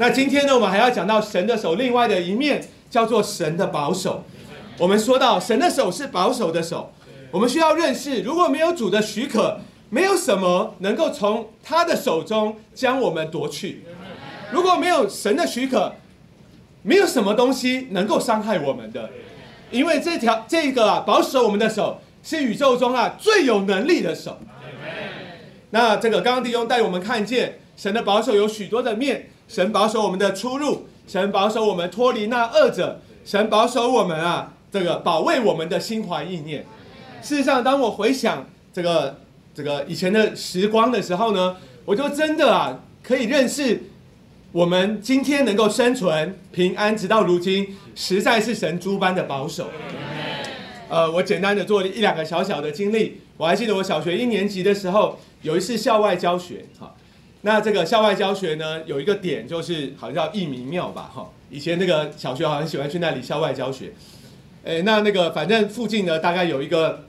那今天呢，我们还要讲到神的手另外的一面，叫做神的保守。我们说到神的手是保守的手，我们需要认识，如果没有主的许可，没有什么能够从他的手中将我们夺去。如果没有神的许可，没有什么东西能够伤害我们的，因为这条这个啊保守我们的手是宇宙中啊最有能力的手。那这个刚刚弟兄带我们看见神的保守有许多的面，神保守我们的出入，神保守我们脱离那恶者，神保守我们啊这个保卫我们的心怀意念。事实上，当我回想这个这个以前的时光的时候呢，我就真的啊可以认识。我们今天能够生存平安，直到如今，实在是神诸般的保守。呃，我简单的做了一两个小小的经历。我还记得我小学一年级的时候，有一次校外教学，哈，那这个校外教学呢，有一个点就是好像叫义民庙吧，哈，以前那个小学好像喜欢去那里校外教学。诶，那那个反正附近呢，大概有一个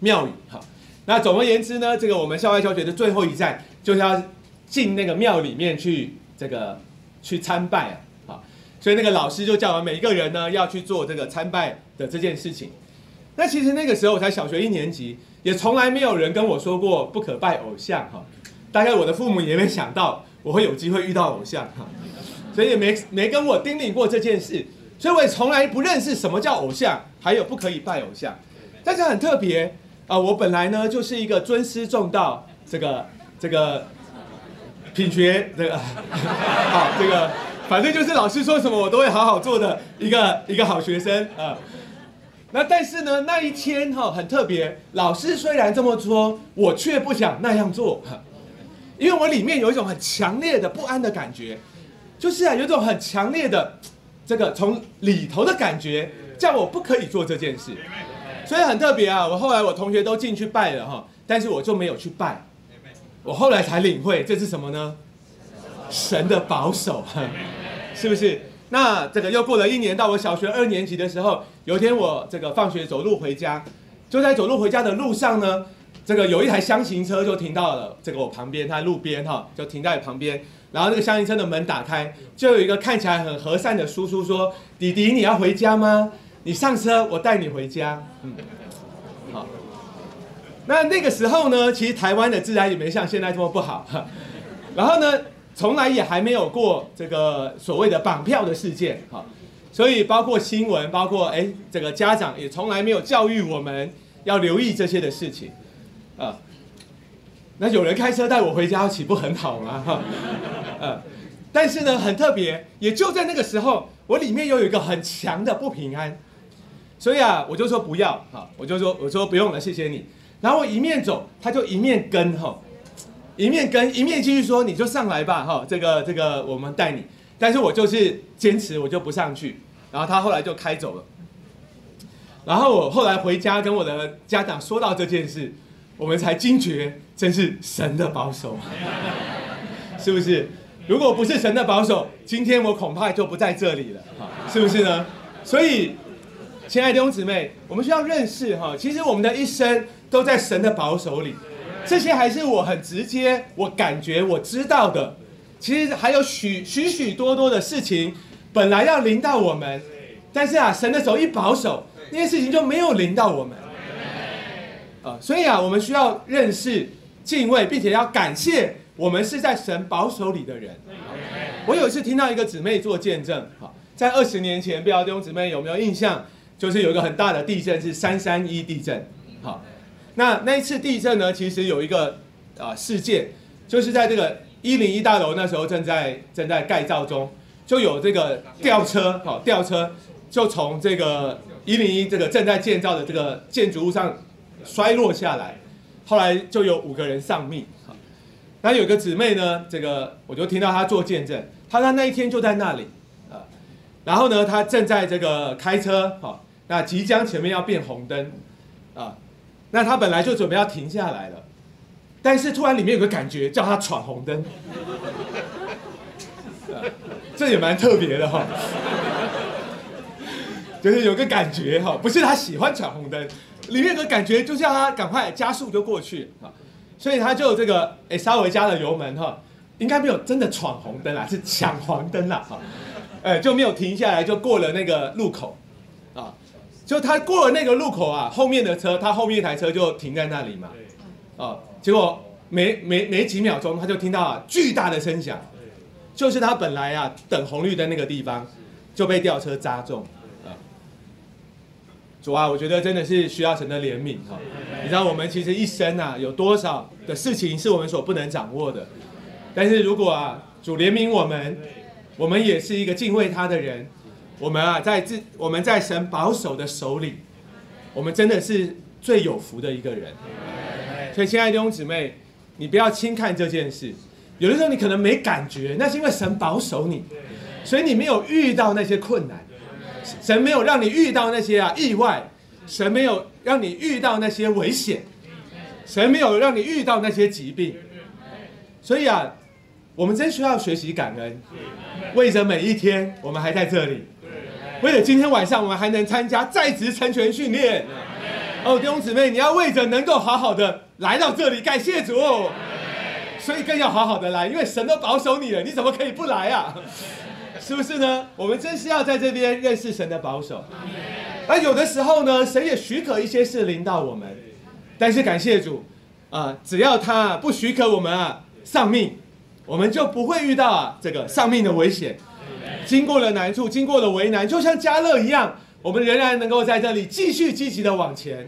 庙宇，哈，那总而言之呢，这个我们校外教学的最后一站，就是要进那个庙里面去。这个去参拜啊，所以那个老师就叫我们每一个人呢要去做这个参拜的这件事情。那其实那个时候我才小学一年级，也从来没有人跟我说过不可拜偶像哈。大概我的父母也没想到我会有机会遇到偶像哈，所以也没没跟我叮咛过这件事，所以我也从来不认识什么叫偶像，还有不可以拜偶像。但是很特别啊，我本来呢就是一个尊师重道，这个这个。品学这个好，这个反正就是老师说什么我都会好好做的一个一个好学生啊。那但是呢，那一天哈很特别，老师虽然这么说，我却不想那样做，因为我里面有一种很强烈的不安的感觉，就是啊有一种很强烈的这个从里头的感觉，叫我不可以做这件事。所以很特别啊，我后来我同学都进去拜了哈，但是我就没有去拜。我后来才领会这是什么呢？神的保守，是不是？那这个又过了一年，到我小学二年级的时候，有一天我这个放学走路回家，就在走路回家的路上呢，这个有一台箱型车就停到了这个我旁边，它路边哈，就停在旁边。然后那个箱型车的门打开，就有一个看起来很和善的叔叔说：“弟弟，你要回家吗？你上车，我带你回家。”嗯。那那个时候呢，其实台湾的治安也没像现在这么不好，然后呢，从来也还没有过这个所谓的绑票的事件，哈，所以包括新闻，包括哎，这个家长也从来没有教育我们要留意这些的事情，啊，那有人开车带我回家，岂不很好吗？哈，呃，但是呢，很特别，也就在那个时候，我里面又有一个很强的不平安，所以啊，我就说不要，哈，我就说我说不用了，谢谢你。然后我一面走，他就一面跟哈，一面跟一面继续说，你就上来吧哈，这个这个我们带你。但是我就是坚持，我就不上去。然后他后来就开走了。然后我后来回家跟我的家长说到这件事，我们才惊觉，真是神的保守，是不是？如果不是神的保守，今天我恐怕就不在这里了，是不是呢？所以，亲爱的弟兄姊妹，我们需要认识哈，其实我们的一生。都在神的保守里，这些还是我很直接，我感觉我知道的。其实还有许许许多多的事情，本来要临到我们，但是啊，神的手一保守，那些事情就没有临到我们。啊，所以啊，我们需要认识、敬畏，并且要感谢我们是在神保守里的人。我有一次听到一个姊妹做见证，好，在二十年前，不知道弟兄姊妹有没有印象，就是有一个很大的地震，是三三一地震，好。那那一次地震呢？其实有一个啊事件，就是在这个一零一大楼那时候正在正在盖造中，就有这个吊车，好吊车就从这个一零一这个正在建造的这个建筑物上衰落下来，后来就有五个人丧命。那有个姊妹呢，这个我就听到她做见证，她她那一天就在那里啊，然后呢，她正在这个开车，好，那即将前面要变红灯啊。那她本来就准备要停下来了，但是突然里面有个感觉叫她闯红灯，这也蛮特别的哈，就是有个感觉哈，不是她喜欢闯红灯，里面的感觉就叫他赶快加速就过去。啊，所以他就这个哎稍微加了油门哈，应该没有真的闯红灯啦，是抢黄灯啦，哈，呃，就没有停下来，就过了那个路口，啊，就他过了那个路口啊，后面的车，他后面一台车就停在那里嘛，啊，结果没没没几秒钟，他就听到啊巨大的声响，就是他本来啊等红绿灯那个地方就被吊车扎中，主啊，我觉得真的是需要神的怜悯哈，你知道我们其实一生啊有多少的事情是我们所不能掌握的。但是如果啊，主怜悯我们，我们也是一个敬畏他的人，我们啊，在自我们在神保守的手里，我们真的是最有福的一个人。所以，亲爱的弟兄姊妹，你不要轻看这件事。有的时候你可能没感觉，那是因为神保守你，所以你没有遇到那些困难，神没有让你遇到那些啊意外，神没有让你遇到那些危险，神没有让你遇到那些疾病，所以啊。我们真需要学习感恩，为着每一天我们还在这里，为了今天晚上我们还能参加在职成全训练。哦，弟兄姊妹，你要为着能够好好的来到这里，感谢主，所以更要好好的来，因为神都保守你了，你怎么可以不来啊？是不是呢？我们真是要在这边认识神的保守。而有的时候呢，神也许可一些事临到我们，但是感谢主啊，只要他不许可我们啊丧命。我们就不会遇到啊这个丧命的危险，经过了难处，经过了为难，就像加勒一样，我们仍然能够在这里继续积极的往前。